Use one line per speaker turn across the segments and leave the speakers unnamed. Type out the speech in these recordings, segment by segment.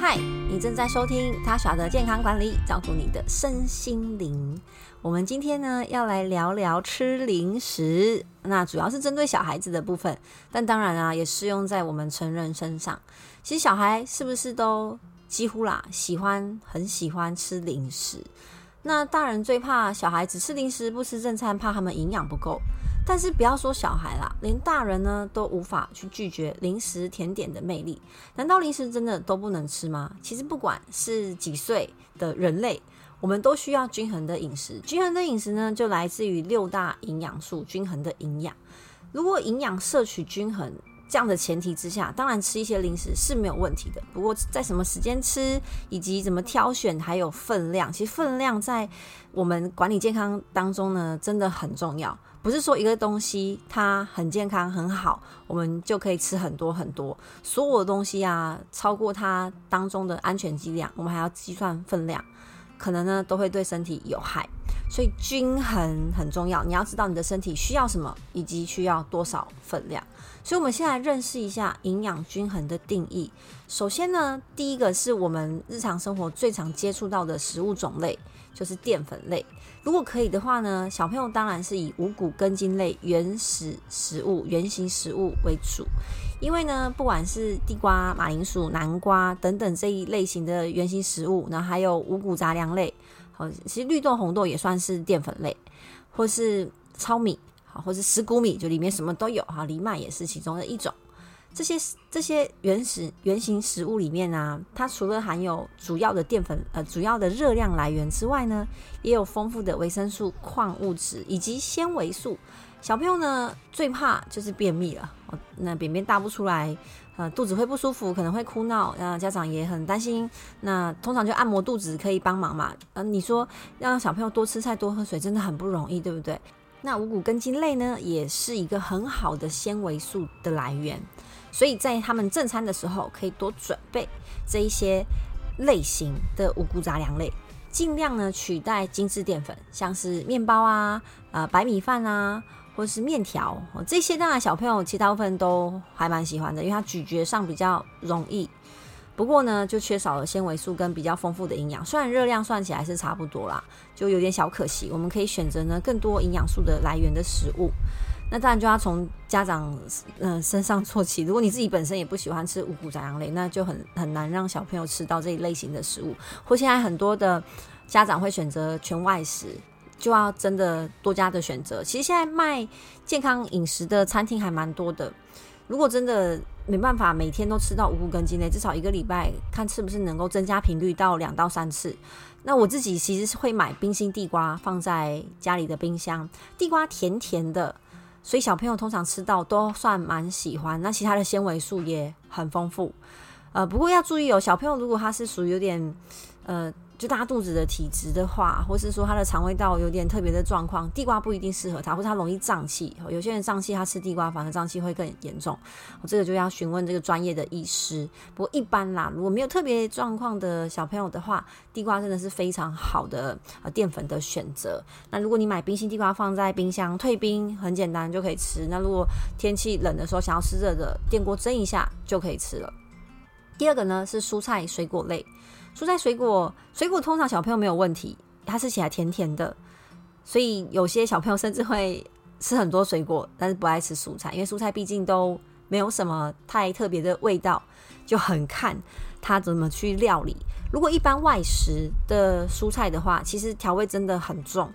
嗨，你正在收听他耍的健康管理，照顾你的身心灵。我们今天呢要来聊聊吃零食，那主要是针对小孩子的部分，但当然啊也适用在我们成人身上。其实小孩是不是都几乎啦喜欢很喜欢吃零食？那大人最怕小孩子吃零食不吃正餐，怕他们营养不够。但是不要说小孩啦，连大人呢都无法去拒绝零食甜点的魅力。难道零食真的都不能吃吗？其实不管是几岁的人类，我们都需要均衡的饮食。均衡的饮食呢，就来自于六大营养素均衡的营养。如果营养摄取均衡，这样的前提之下，当然吃一些零食是没有问题的。不过在什么时间吃，以及怎么挑选，还有分量，其实分量在我们管理健康当中呢，真的很重要。不是说一个东西它很健康很好，我们就可以吃很多很多。所有的东西啊，超过它当中的安全剂量，我们还要计算分量，可能呢都会对身体有害。所以均衡很重要，你要知道你的身体需要什么，以及需要多少分量。所以，我们先来认识一下营养均衡的定义。首先呢，第一个是我们日常生活最常接触到的食物种类，就是淀粉类。如果可以的话呢，小朋友当然是以五谷根茎类原始食物、原型食物为主。因为呢，不管是地瓜、马铃薯、南瓜等等这一类型的原型食物，然后还有五谷杂粮类，好，其实绿豆、红豆也算是淀粉类，或是糙米。好，或是石谷米，就里面什么都有哈，藜麦也是其中的一种。这些这些原始原型食物里面呢，它除了含有主要的淀粉呃主要的热量来源之外呢，也有丰富的维生素、矿物质以及纤维素。小朋友呢最怕就是便秘了，那便便大不出来，呃肚子会不舒服，可能会哭闹，那家长也很担心。那通常就按摩肚子可以帮忙嘛。呃，你说让小朋友多吃菜多喝水，真的很不容易，对不对？那五谷根茎类呢，也是一个很好的纤维素的来源，所以在他们正餐的时候，可以多准备这一些类型的五谷杂粮类，尽量呢取代精致淀粉，像是面包啊、呃白米饭啊，或是面条这些，当然小朋友其他部分都还蛮喜欢的，因为它咀嚼上比较容易。不过呢，就缺少了纤维素跟比较丰富的营养，虽然热量算起来是差不多啦，就有点小可惜。我们可以选择呢更多营养素的来源的食物。那当然就要从家长嗯身上做起。如果你自己本身也不喜欢吃五谷杂粮类，那就很很难让小朋友吃到这一类型的食物。或现在很多的家长会选择全外食，就要真的多加的选择。其实现在卖健康饮食的餐厅还蛮多的。如果真的没办法每天都吃到五谷根茎类，至少一个礼拜看是不是能够增加频率到两到三次。那我自己其实是会买冰心地瓜放在家里的冰箱，地瓜甜甜的，所以小朋友通常吃到都算蛮喜欢。那其他的纤维素也很丰富，呃，不过要注意哦，小朋友如果他是属于有点呃。就大肚子的体质的话，或是说他的肠胃道有点特别的状况，地瓜不一定适合他，或者他容易胀气。有些人胀气，他吃地瓜反而胀气会更严重。我这个就要询问这个专业的医师。不过一般啦，如果没有特别状况的小朋友的话，地瓜真的是非常好的呃淀粉的选择。那如果你买冰心地瓜放在冰箱退冰，很简单就可以吃。那如果天气冷的时候想要吃热的，电锅蒸一下就可以吃了。第二个呢是蔬菜水果类。蔬菜水果，水果通常小朋友没有问题，它吃起来甜甜的，所以有些小朋友甚至会吃很多水果，但是不爱吃蔬菜，因为蔬菜毕竟都没有什么太特别的味道，就很看他怎么去料理。如果一般外食的蔬菜的话，其实调味真的很重，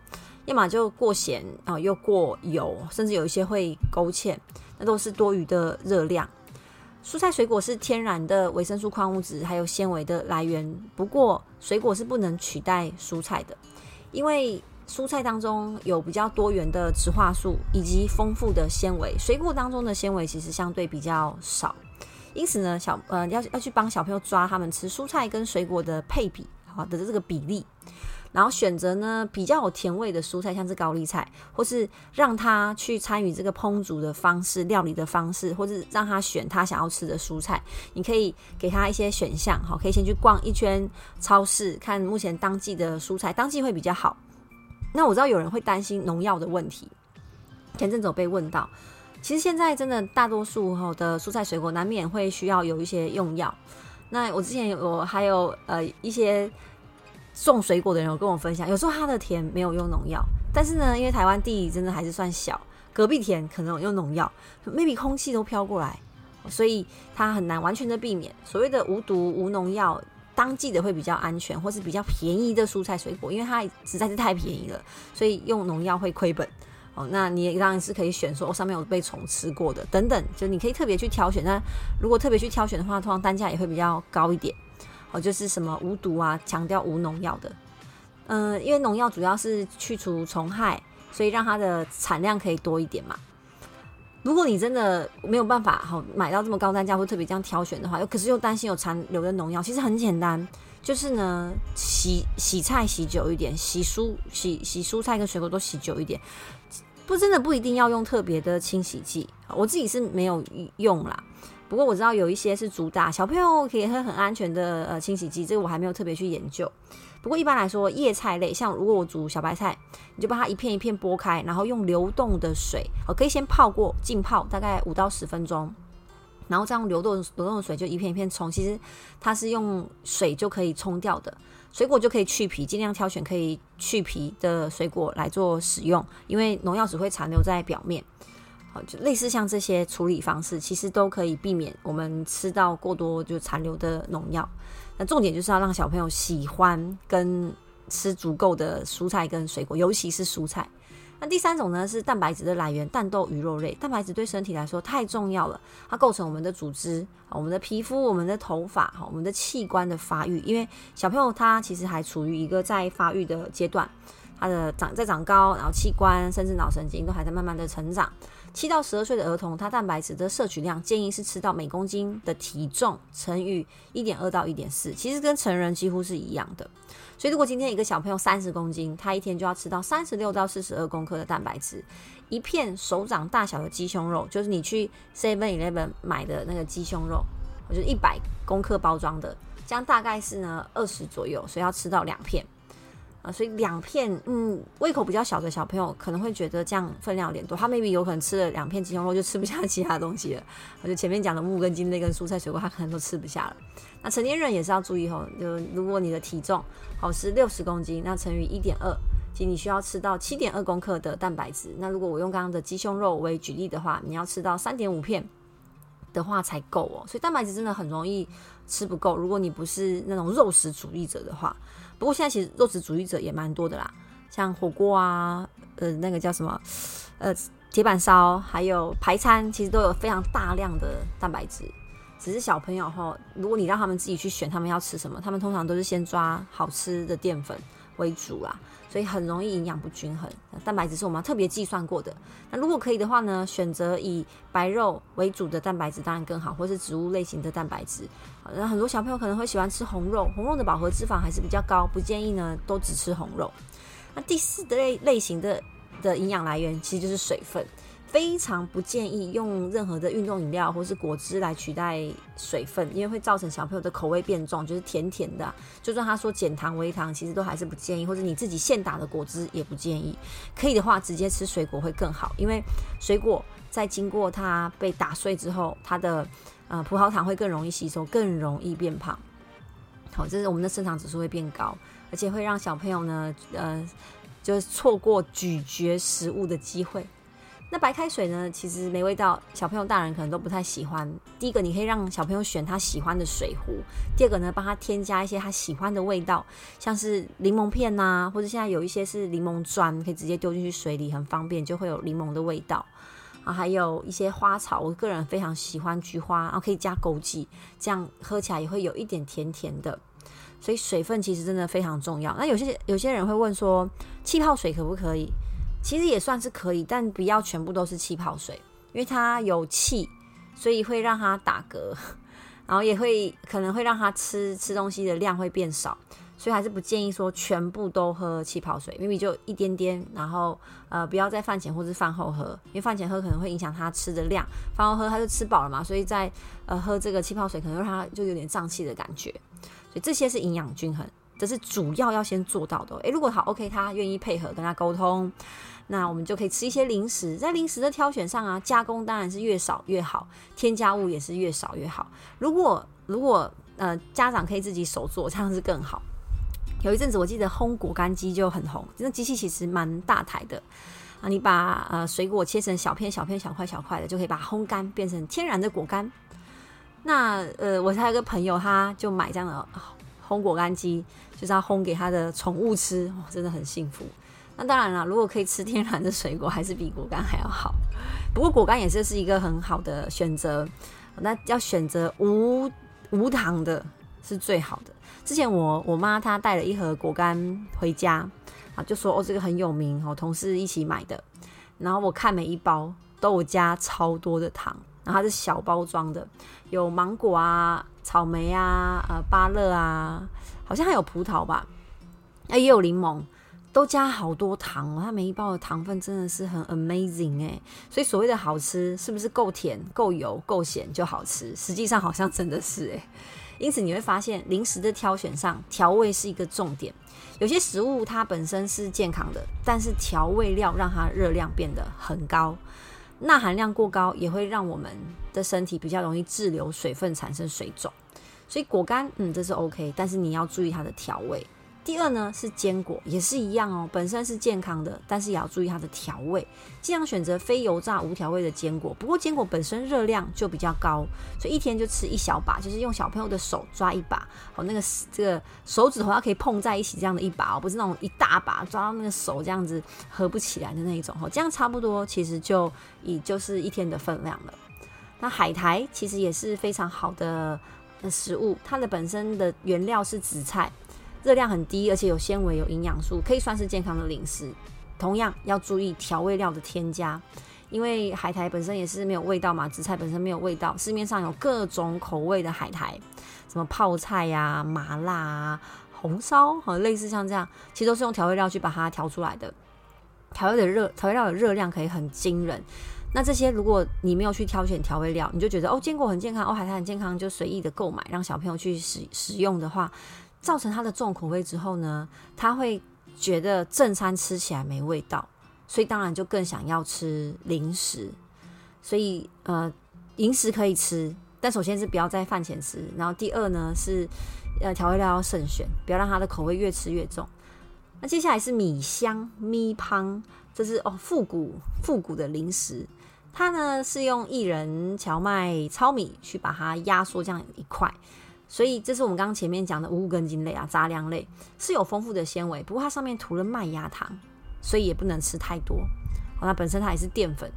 要么就过咸啊，又过油，甚至有一些会勾芡，那都是多余的热量。蔬菜水果是天然的维生素、矿物质还有纤维的来源。不过，水果是不能取代蔬菜的，因为蔬菜当中有比较多元的植化素以及丰富的纤维，水果当中的纤维其实相对比较少。因此呢，小呃要要去帮小朋友抓他们吃蔬菜跟水果的配比，好的这个比例。然后选择呢比较有甜味的蔬菜，像是高丽菜，或是让他去参与这个烹煮的方式、料理的方式，或是让他选他想要吃的蔬菜。你可以给他一些选项，好，可以先去逛一圈超市，看目前当季的蔬菜，当季会比较好。那我知道有人会担心农药的问题，前阵子被问到，其实现在真的大多数哈的蔬菜水果难免会需要有一些用药。那我之前有还有呃一些种水果的人有跟我分享，有时候他的田没有用农药，但是呢，因为台湾地真的还是算小，隔壁田可能用农药，maybe 空气都飘过来，所以它很难完全的避免所谓的无毒无农药。当季的会比较安全，或是比较便宜的蔬菜水果，因为它实在是太便宜了，所以用农药会亏本。哦，那你也当然是可以选说上面有被虫吃过的等等，就你可以特别去挑选。那如果特别去挑选的话，通常单价也会比较高一点。哦，就是什么无毒啊，强调无农药的。嗯，因为农药主要是去除虫害，所以让它的产量可以多一点嘛。如果你真的没有办法好买到这么高单价或特别这样挑选的话，又可是又担心有残留的农药，其实很简单，就是呢洗洗菜洗久一点，洗蔬洗洗蔬菜跟水果都洗久一点，不真的不一定要用特别的清洗剂，我自己是没有用啦。不过我知道有一些是主打小朋友可以喝很安全的呃清洗剂，这个我还没有特别去研究。不过一般来说，叶菜类像如果我煮小白菜，你就把它一片一片剥开，然后用流动的水，哦，可以先泡过浸泡大概五到十分钟，然后再用流动流动的水就一片一片冲。其实它是用水就可以冲掉的，水果就可以去皮，尽量挑选可以去皮的水果来做使用，因为农药只会残留在表面。就类似像这些处理方式，其实都可以避免我们吃到过多就残留的农药。那重点就是要让小朋友喜欢跟吃足够的蔬菜跟水果，尤其是蔬菜。那第三种呢是蛋白质的来源，蛋豆鱼肉类。蛋白质对身体来说太重要了，它构成我们的组织、我们的皮肤、我们的头发、我们的器官的发育。因为小朋友他其实还处于一个在发育的阶段，他的长在长高，然后器官甚至脑神经都还在慢慢的成长。七到十二岁的儿童，他蛋白质的摄取量建议是吃到每公斤的体重乘以一点二到一点四，其实跟成人几乎是一样的。所以如果今天一个小朋友三十公斤，他一天就要吃到三十六到四十二公克的蛋白质。一片手掌大小的鸡胸肉，就是你去 Seven Eleven 买的那个鸡胸肉，我觉得一百公克包装的，这样大概是呢二十左右，所以要吃到两片。啊，所以两片，嗯，胃口比较小的小朋友可能会觉得这样分量有点多，他 maybe 有可能吃了两片鸡胸肉就吃不下其他东西了。就前面讲的木根茎类跟蔬菜水果，他可能都吃不下了。那成年人也是要注意哦，就如果你的体重好是六十公斤，那乘以一点二，其实你需要吃到七点二公克的蛋白质。那如果我用刚刚的鸡胸肉为举例的话，你要吃到三点五片的话才够哦。所以蛋白质真的很容易吃不够，如果你不是那种肉食主义者的话。不过现在其实肉食主义者也蛮多的啦，像火锅啊，呃，那个叫什么，呃，铁板烧，还有排餐，其实都有非常大量的蛋白质。只是小朋友哈，如果你让他们自己去选他们要吃什么，他们通常都是先抓好吃的淀粉为主啦。所以很容易营养不均衡，蛋白质是我们特别计算过的。那如果可以的话呢，选择以白肉为主的蛋白质当然更好，或是植物类型的蛋白质。那很多小朋友可能会喜欢吃红肉，红肉的饱和脂肪还是比较高，不建议呢都只吃红肉。那第四的类类型的的营养来源其实就是水分。非常不建议用任何的运动饮料或是果汁来取代水分，因为会造成小朋友的口味变重，就是甜甜的。就算他说减糖、微糖，其实都还是不建议，或者你自己现打的果汁也不建议。可以的话，直接吃水果会更好，因为水果在经过它被打碎之后，它的呃葡萄糖会更容易吸收，更容易变胖。好，这是我们的生长指数会变高，而且会让小朋友呢，呃，就是错过咀嚼食物的机会。那白开水呢？其实没味道，小朋友、大人可能都不太喜欢。第一个，你可以让小朋友选他喜欢的水壶；第二个呢，帮他添加一些他喜欢的味道，像是柠檬片呐，或者现在有一些是柠檬砖，可以直接丢进去水里，很方便，就会有柠檬的味道啊。还有一些花草，我个人非常喜欢菊花，然后可以加枸杞，这样喝起来也会有一点甜甜的。所以水分其实真的非常重要。那有些有些人会问说，气泡水可不可以？其实也算是可以，但不要全部都是气泡水，因为它有气，所以会让它打嗝，然后也会可能会让它吃吃东西的量会变少，所以还是不建议说全部都喝气泡水，maybe 就一点点，然后呃不要在饭前或是饭后喝，因为饭前喝可能会影响他吃的量，饭后喝他就吃饱了嘛，所以在呃喝这个气泡水可能让他就有点胀气的感觉，所以这些是营养均衡，这是主要要先做到的。诶，如果好 OK，他愿意配合跟他沟通。那我们就可以吃一些零食，在零食的挑选上啊，加工当然是越少越好，添加物也是越少越好。如果如果呃家长可以自己手做，这样是更好。有一阵子我记得烘果干机就很红，这个机器其实蛮大台的啊，你把呃水果切成小片小片小块小块的，就可以把它烘干变成天然的果干。那呃，我还有个朋友，他就买这样的烘果干机，就是要烘给他的宠物吃，真的很幸福。那当然了，如果可以吃天然的水果，还是比果干还要好。不过果干也是是一个很好的选择，那要选择无无糖的是最好的。之前我我妈她带了一盒果干回家啊，就说哦这个很有名哦，同事一起买的。然后我看每一包都有加超多的糖，然后它是小包装的，有芒果啊、草莓啊、呃芭乐啊，好像还有葡萄吧，哎也有柠檬，都加好多糖哦。它每一包的糖分真的是很 amazing 哎，所以所谓的好吃是不是够甜、够油、够咸就好吃？实际上好像真的是哎。因此你会发现，零食的挑选上，调味是一个重点。有些食物它本身是健康的，但是调味料让它热量变得很高，钠含量过高也会让我们的身体比较容易滞留水分，产生水肿。所以果干，嗯，这是 OK，但是你要注意它的调味。第二呢是坚果，也是一样哦，本身是健康的，但是也要注意它的调味，尽量选择非油炸无调味的坚果。不过坚果本身热量就比较高，所以一天就吃一小把，就是用小朋友的手抓一把，哦，那个这个手指头要可以碰在一起这样的一把哦，不是那种一大把抓到那个手这样子合不起来的那一种哦，这样差不多其实就以就是一天的分量了。那海苔其实也是非常好的食物，它的本身的原料是紫菜。热量很低，而且有纤维、有营养素，可以算是健康的零食。同样要注意调味料的添加，因为海苔本身也是没有味道嘛，紫菜本身没有味道。市面上有各种口味的海苔，什么泡菜呀、麻辣啊、红烧，和类似像这样，其实都是用调味料去把它调出来的。调味的热，调味料的热量可以很惊人。那这些如果你没有去挑选调味料，你就觉得哦，坚果很健康，哦，海苔很健康，就随意的购买，让小朋友去使使用的话。造成他的重口味之后呢，他会觉得正餐吃起来没味道，所以当然就更想要吃零食。所以呃，零食可以吃，但首先是不要在饭前吃。然后第二呢是呃调味料要慎选，不要让它的口味越吃越重。那接下来是米香咪胖，这是哦复古复古的零食，它呢是用薏仁、荞麦、糙米去把它压缩这样一块。所以这是我们刚刚前面讲的五根茎类啊，杂粮类是有丰富的纤维，不过它上面涂了麦芽糖，所以也不能吃太多。好，那本身它也是淀粉，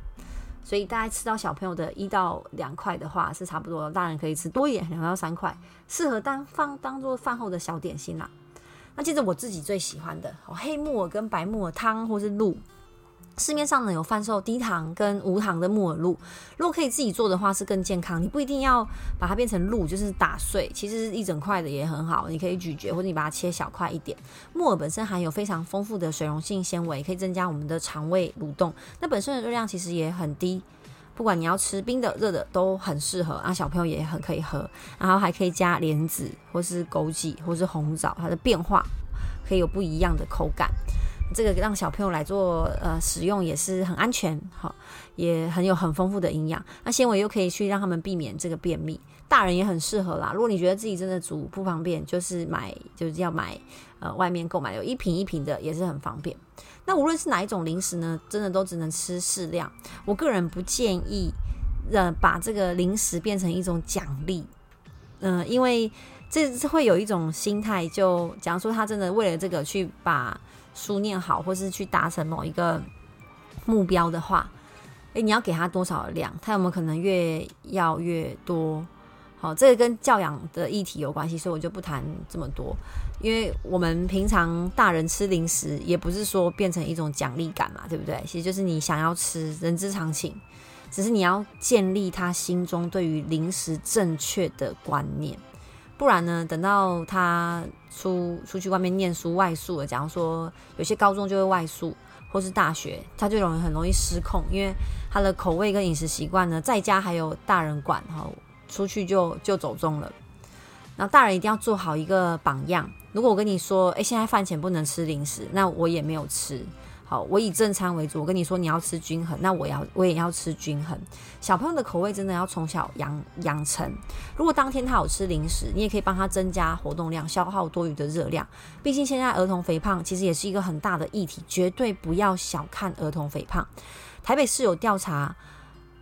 所以大概吃到小朋友的一到两块的话是差不多，大人可以吃多一点，两到三块，适合当放当做饭后的小点心啦。那接着我自己最喜欢的哦黑木耳跟白木耳汤或是露。市面上呢有贩售低糖跟无糖的木耳露，如果可以自己做的话是更健康。你不一定要把它变成露，就是打碎，其实一整块的也很好。你可以咀嚼，或者你把它切小块一点。木耳本身含有非常丰富的水溶性纤维，可以增加我们的肠胃蠕动。那本身的热量其实也很低，不管你要吃冰的、热的都很适合。啊，小朋友也很可以喝，然后还可以加莲子或是枸杞或是红枣，它的变化可以有不一样的口感。这个让小朋友来做呃使用也是很安全，好，也很有很丰富的营养。那纤维又可以去让他们避免这个便秘，大人也很适合啦。如果你觉得自己真的煮不方便，就是买就是要买呃外面购买有一瓶一瓶的也是很方便。那无论是哪一种零食呢，真的都只能吃适量。我个人不建议呃把这个零食变成一种奖励，嗯，因为这会有一种心态，就假如说他真的为了这个去把。书念好，或是去达成某一个目标的话，诶，你要给他多少量？他有没有可能越要越多？好，这个跟教养的议题有关系，所以我就不谈这么多。因为我们平常大人吃零食，也不是说变成一种奖励感嘛，对不对？其实就是你想要吃，人之常情，只是你要建立他心中对于零食正确的观念。不然呢？等到他出出去外面念书外宿了，假如说有些高中就会外宿，或是大学，他就容易很容易失控，因为他的口味跟饮食习惯呢，在家还有大人管，哈，出去就就走中了。然后大人一定要做好一个榜样。如果我跟你说，诶，现在饭前不能吃零食，那我也没有吃，好，我以正餐为主。我跟你说，你要吃均衡，那我要我也要吃均衡。小朋友的口味真的要从小养养成。如果当天他有吃零食，你也可以帮他增加活动量，消耗多余的热量。毕竟现在儿童肥胖其实也是一个很大的议题，绝对不要小看儿童肥胖。台北市有调查，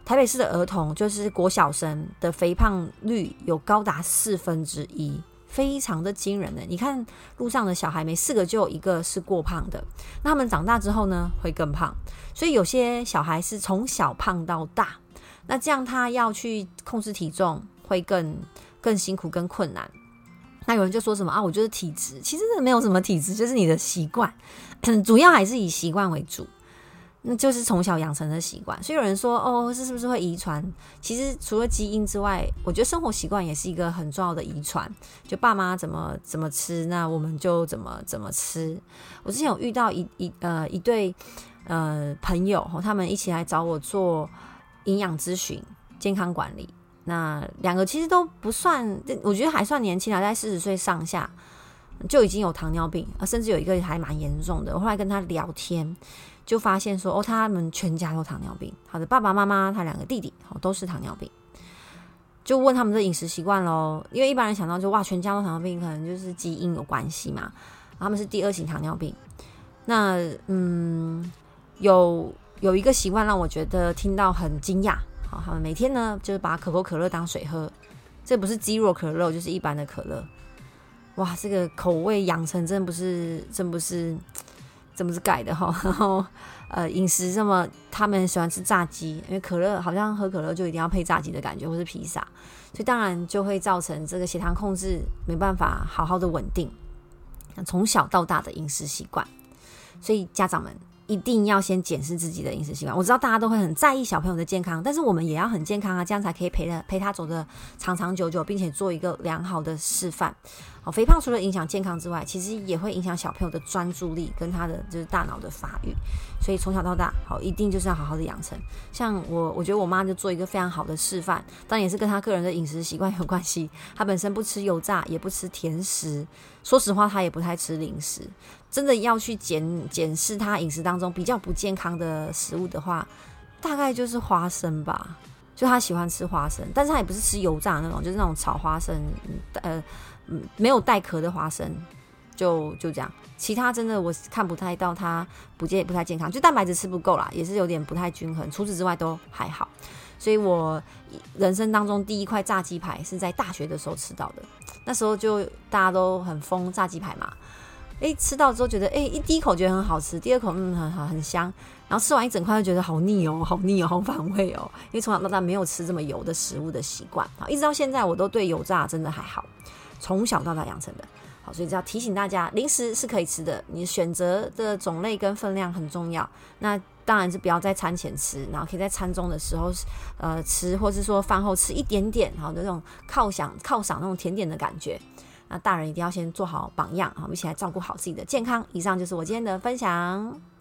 台北市的儿童就是国小生的肥胖率有高达四分之一。非常的惊人的，你看路上的小孩，每四个就有一个是过胖的。那他们长大之后呢，会更胖。所以有些小孩是从小胖到大，那这样他要去控制体重会更更辛苦、更困难。那有人就说什么啊？我就是体质，其实没有什么体质，就是你的习惯，主要还是以习惯为主。那就是从小养成的习惯，所以有人说哦，这是不是会遗传？其实除了基因之外，我觉得生活习惯也是一个很重要的遗传。就爸妈怎么怎么吃，那我们就怎么怎么吃。我之前有遇到一一呃一对呃朋友，他们一起来找我做营养咨询、健康管理。那两个其实都不算，我觉得还算年轻啊，在四十岁上下就已经有糖尿病，甚至有一个还蛮严重的。我后来跟他聊天。就发现说哦，他们全家都糖尿病。他的，爸爸妈妈他两个弟弟哦都是糖尿病。就问他们的饮食习惯喽，因为一般人想到就哇，全家都糖尿病，可能就是基因有关系嘛。他们是第二型糖尿病。那嗯，有有一个习惯让我觉得听到很惊讶。好，他们每天呢就是把可口可乐当水喝，这不是鸡肉可乐，就是一般的可乐。哇，这个口味养成真不是真不是。真不是改的哈？然后呃，饮食这么，他们喜欢吃炸鸡，因为可乐好像喝可乐就一定要配炸鸡的感觉，或是披萨，所以当然就会造成这个血糖控制没办法好好的稳定。从小到大的饮食习惯，所以家长们一定要先检视自己的饮食习惯。我知道大家都会很在意小朋友的健康，但是我们也要很健康啊，这样才可以陪他陪他走的长长久久，并且做一个良好的示范。哦，肥胖除了影响健康之外，其实也会影响小朋友的专注力跟他的就是大脑的发育。所以从小到大，好一定就是要好好的养成。像我，我觉得我妈就做一个非常好的示范，当然也是跟她个人的饮食习惯有关系。她本身不吃油炸，也不吃甜食。说实话，她也不太吃零食。真的要去检检视她饮食当中比较不健康的食物的话，大概就是花生吧。就她喜欢吃花生，但是她也不是吃油炸那种，就是那种炒花生，呃。没有带壳的花生，就就这样。其他真的我看不太到它不健不太健康，就蛋白质吃不够啦，也是有点不太均衡。除此之外都还好。所以我人生当中第一块炸鸡排是在大学的时候吃到的，那时候就大家都很疯炸鸡排嘛。诶，吃到之后觉得诶，一第一口觉得很好吃，第二口嗯很好很香，然后吃完一整块就觉得好腻哦，好腻哦，好反胃哦。因为从小到大没有吃这么油的食物的习惯啊，一直到现在我都对油炸真的还好。从小到大养成的，好，所以只要提醒大家，零食是可以吃的，你选择的种类跟分量很重要。那当然是不要在餐前吃，然后可以在餐中的时候，呃，吃，或是说饭后吃一点点，好的那种犒赏犒赏那种甜点的感觉。那大人一定要先做好榜样，好，我们一起来照顾好自己的健康。以上就是我今天的分享。